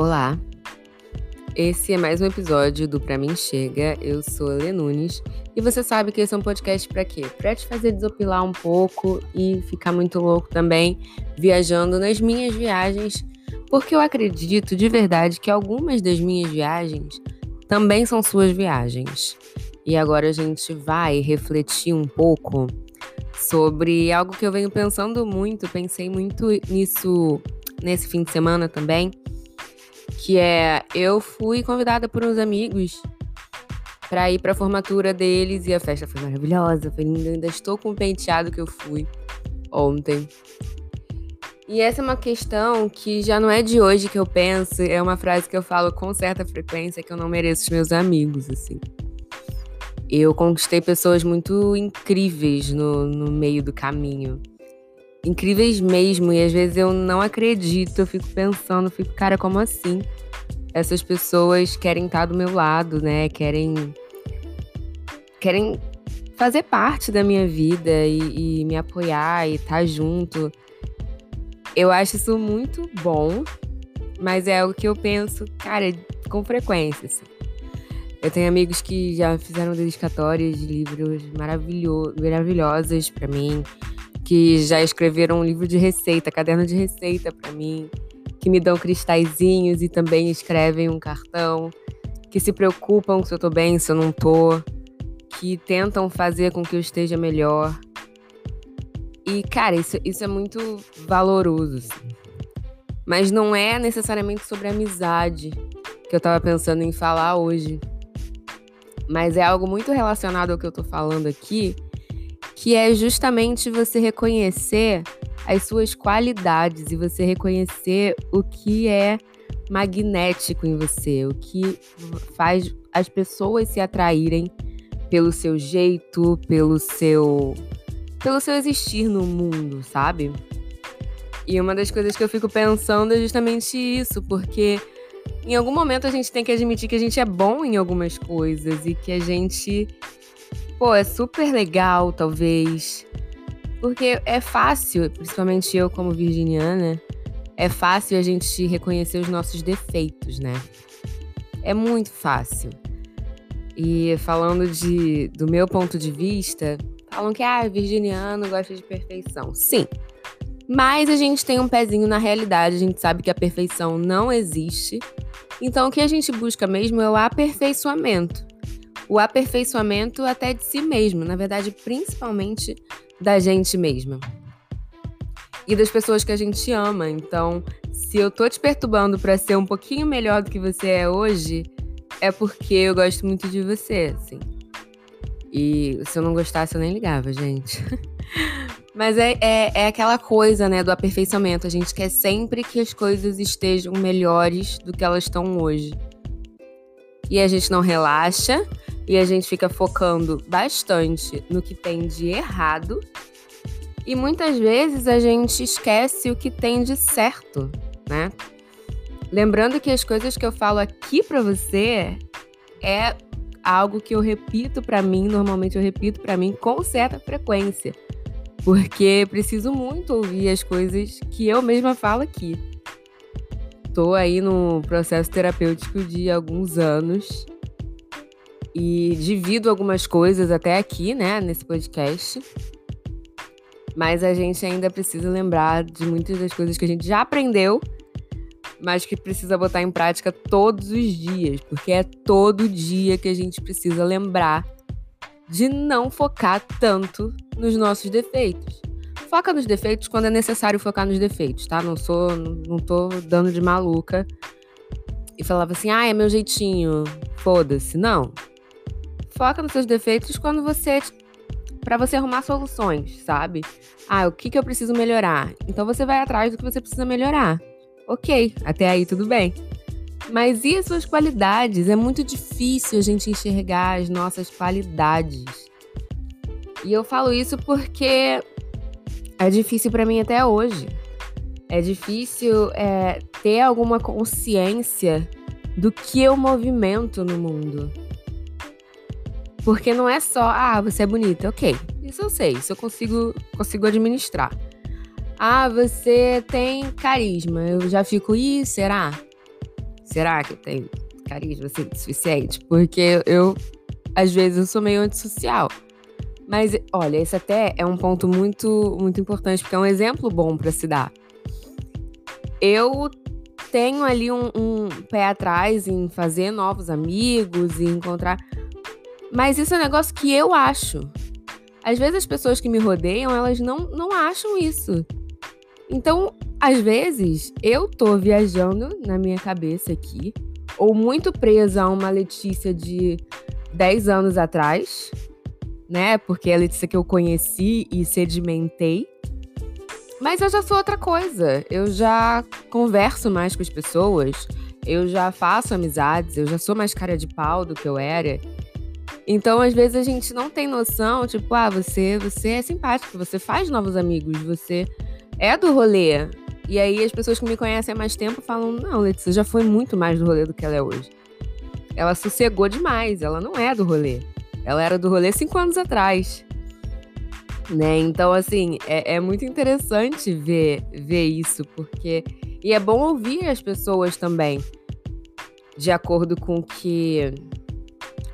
Olá, esse é mais um episódio do Pra Mim Chega. Eu sou a Lê Nunes e você sabe que esse é um podcast pra quê? Pra te fazer desopilar um pouco e ficar muito louco também viajando nas minhas viagens, porque eu acredito de verdade que algumas das minhas viagens também são suas viagens. E agora a gente vai refletir um pouco sobre algo que eu venho pensando muito, pensei muito nisso nesse fim de semana também que é eu fui convidada por uns amigos para ir para a formatura deles e a festa foi maravilhosa, foi linda, ainda estou com o penteado que eu fui ontem. E essa é uma questão que já não é de hoje que eu penso, é uma frase que eu falo com certa frequência que eu não mereço os meus amigos, assim. Eu conquistei pessoas muito incríveis no, no meio do caminho incríveis mesmo. E às vezes eu não acredito, eu fico pensando, fico, cara, como assim? Essas pessoas querem estar do meu lado, né? Querem. Querem fazer parte da minha vida e, e me apoiar e estar junto. Eu acho isso muito bom, mas é algo que eu penso, cara, com frequência. Assim. Eu tenho amigos que já fizeram dedicatórias de livros maravilho maravilhosas para mim que já escreveram um livro de receita, caderno de receita para mim, que me dão cristalzinhos e também escrevem um cartão, que se preocupam se eu tô bem, se eu não tô, que tentam fazer com que eu esteja melhor. E, cara, isso, isso é muito valoroso. Assim. Mas não é necessariamente sobre amizade que eu tava pensando em falar hoje. Mas é algo muito relacionado ao que eu tô falando aqui, que é justamente você reconhecer as suas qualidades e você reconhecer o que é magnético em você, o que faz as pessoas se atraírem pelo seu jeito, pelo seu pelo seu existir no mundo, sabe? E uma das coisas que eu fico pensando é justamente isso, porque em algum momento a gente tem que admitir que a gente é bom em algumas coisas e que a gente pô, é super legal, talvez. Porque é fácil, principalmente eu como virginiana, é fácil a gente reconhecer os nossos defeitos, né? É muito fácil. E falando de, do meu ponto de vista, falam que ah, virginiano gosta de perfeição. Sim. Mas a gente tem um pezinho na realidade, a gente sabe que a perfeição não existe. Então o que a gente busca mesmo é o aperfeiçoamento o aperfeiçoamento até de si mesmo, na verdade, principalmente da gente mesma. E das pessoas que a gente ama. Então, se eu tô te perturbando para ser um pouquinho melhor do que você é hoje, é porque eu gosto muito de você, assim. E se eu não gostasse, eu nem ligava, gente. Mas é, é, é, aquela coisa, né, do aperfeiçoamento. A gente quer sempre que as coisas estejam melhores do que elas estão hoje. E a gente não relaxa, e a gente fica focando bastante no que tem de errado. E muitas vezes a gente esquece o que tem de certo, né? Lembrando que as coisas que eu falo aqui para você é algo que eu repito para mim, normalmente eu repito para mim com certa frequência, porque preciso muito ouvir as coisas que eu mesma falo aqui. Tô aí no processo terapêutico de alguns anos e divido algumas coisas até aqui, né, nesse podcast. Mas a gente ainda precisa lembrar de muitas das coisas que a gente já aprendeu, mas que precisa botar em prática todos os dias, porque é todo dia que a gente precisa lembrar de não focar tanto nos nossos defeitos. Foca nos defeitos quando é necessário focar nos defeitos, tá? Não sou, não tô dando de maluca e falava assim: "Ah, é meu jeitinho, foda-se". Não foca nos seus defeitos quando você para você arrumar soluções, sabe? Ah, o que, que eu preciso melhorar? Então você vai atrás do que você precisa melhorar. Ok, até aí tudo bem. Mas e as suas qualidades? É muito difícil a gente enxergar as nossas qualidades. E eu falo isso porque é difícil para mim até hoje. É difícil é, ter alguma consciência do que eu movimento no mundo. Porque não é só, ah, você é bonita, ok. Isso eu sei, isso eu consigo, consigo administrar. Ah, você tem carisma. Eu já fico, ih, será? Será que eu tenho carisma assim, suficiente? Porque eu, às vezes, eu sou meio antissocial. Mas, olha, esse até é um ponto muito, muito importante, porque é um exemplo bom para se dar. Eu tenho ali um, um, pé atrás em fazer novos amigos e encontrar. Mas isso é um negócio que eu acho. Às vezes as pessoas que me rodeiam, elas não, não acham isso. Então, às vezes, eu tô viajando na minha cabeça aqui, ou muito presa a uma Letícia de 10 anos atrás, né? Porque é a Letícia que eu conheci e sedimentei. Mas eu já sou outra coisa. Eu já converso mais com as pessoas, eu já faço amizades, eu já sou mais cara de pau do que eu era. Então, às vezes a gente não tem noção, tipo, ah, você, você é simpático, você faz novos amigos, você é do rolê. E aí as pessoas que me conhecem há mais tempo falam: "Não, Letícia já foi muito mais do rolê do que ela é hoje". Ela sossegou demais, ela não é do rolê. Ela era do rolê cinco anos atrás. Né? Então, assim, é, é muito interessante ver, ver isso, porque. E é bom ouvir as pessoas também, de acordo com que.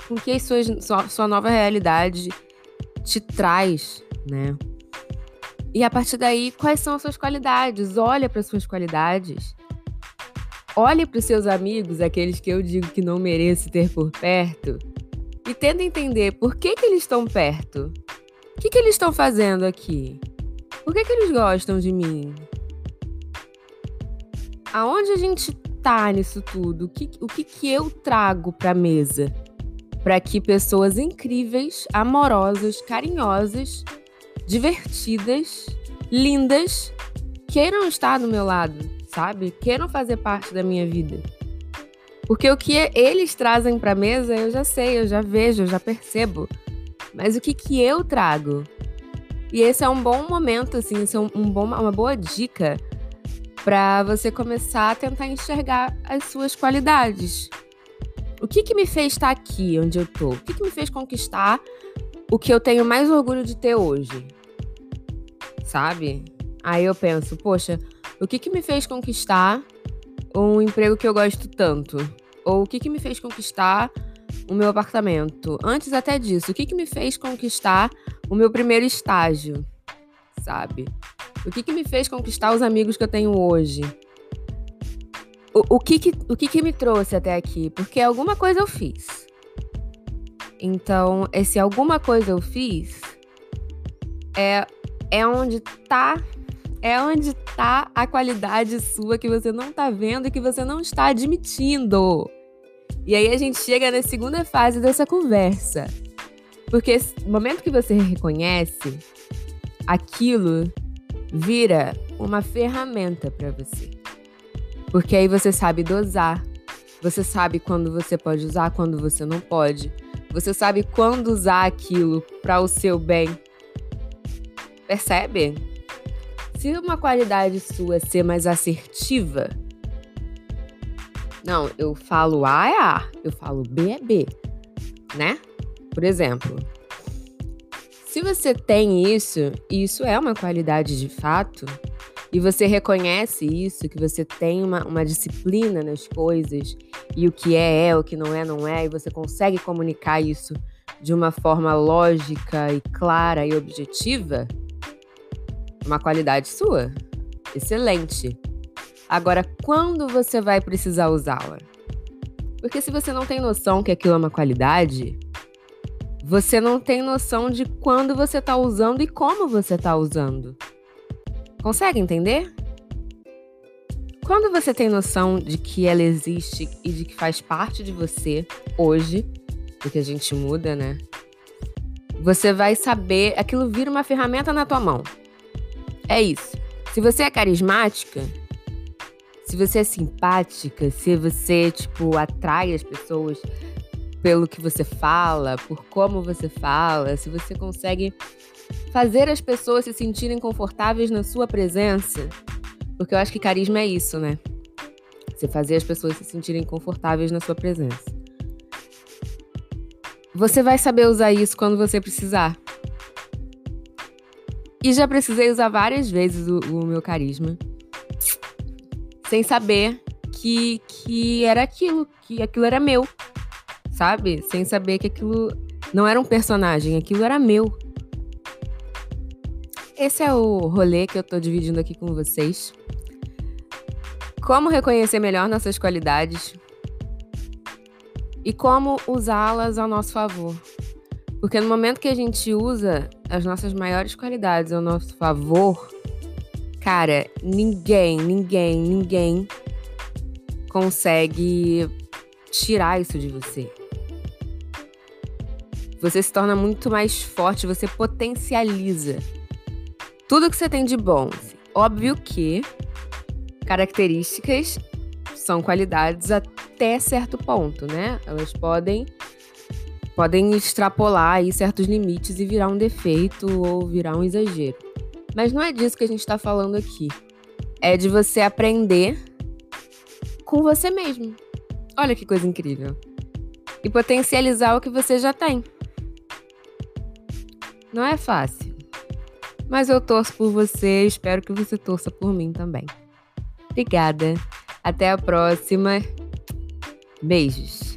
Com que a sua, sua, nova realidade te traz, né? E a partir daí, quais são as suas qualidades? Olha para as suas qualidades. Olhe para os seus amigos, aqueles que eu digo que não mereço ter por perto, e tenta entender por que, que eles estão perto. O que, que eles estão fazendo aqui? Por que, que eles gostam de mim? Aonde a gente tá nisso tudo? O que, o que, que eu trago para a mesa? Para que pessoas incríveis, amorosas, carinhosas, divertidas, lindas, queiram estar do meu lado, sabe? Queiram fazer parte da minha vida. Porque o que eles trazem para a mesa eu já sei, eu já vejo, eu já percebo. Mas o que, que eu trago? E esse é um bom momento, assim, esse é um bom, uma boa dica para você começar a tentar enxergar as suas qualidades. O que, que me fez estar aqui onde eu tô? O que, que me fez conquistar o que eu tenho mais orgulho de ter hoje? Sabe? Aí eu penso, poxa, o que, que me fez conquistar um emprego que eu gosto tanto? Ou o que, que me fez conquistar o meu apartamento? Antes até disso, o que, que me fez conquistar o meu primeiro estágio? Sabe? O que, que me fez conquistar os amigos que eu tenho hoje? O, que, que, o que, que me trouxe até aqui? Porque alguma coisa eu fiz. Então, esse alguma coisa eu fiz é, é onde tá é onde tá a qualidade sua que você não tá vendo e que você não está admitindo. E aí a gente chega na segunda fase dessa conversa. Porque no momento que você reconhece, aquilo vira uma ferramenta para você. Porque aí você sabe dosar. Você sabe quando você pode usar, quando você não pode. Você sabe quando usar aquilo para o seu bem. Percebe? Se uma qualidade sua ser mais assertiva, não, eu falo A é A, eu falo B é B, né? Por exemplo, se você tem isso, e isso é uma qualidade de fato, e você reconhece isso, que você tem uma, uma disciplina nas coisas, e o que é é, o que não é não é, e você consegue comunicar isso de uma forma lógica e clara e objetiva, uma qualidade sua. Excelente. Agora, quando você vai precisar usá-la? Porque se você não tem noção que aquilo é uma qualidade, você não tem noção de quando você está usando e como você está usando. Consegue entender? Quando você tem noção de que ela existe e de que faz parte de você hoje, porque a gente muda, né? Você vai saber, aquilo vira uma ferramenta na tua mão. É isso. Se você é carismática, se você é simpática, se você, tipo, atrai as pessoas pelo que você fala, por como você fala, se você consegue fazer as pessoas se sentirem confortáveis na sua presença, porque eu acho que carisma é isso, né? Você fazer as pessoas se sentirem confortáveis na sua presença. Você vai saber usar isso quando você precisar. E já precisei usar várias vezes o, o meu carisma. Sem saber que que, era aquilo, que aquilo era meu, sabe? Sem saber que aquilo não era um personagem, aquilo era meu. Esse é o rolê que eu tô dividindo aqui com vocês. Como reconhecer melhor nossas qualidades e como usá-las ao nosso favor. Porque no momento que a gente usa as nossas maiores qualidades ao nosso favor, cara, ninguém, ninguém, ninguém consegue tirar isso de você. Você se torna muito mais forte, você potencializa tudo que você tem de bom. Óbvio que características são qualidades até certo ponto, né? Elas podem podem extrapolar aí certos limites e virar um defeito ou virar um exagero. Mas não é disso que a gente está falando aqui. É de você aprender com você mesmo. Olha que coisa incrível. E potencializar o que você já tem. Não é fácil. Mas eu torço por você, espero que você torça por mim também. Obrigada. Até a próxima. Beijos.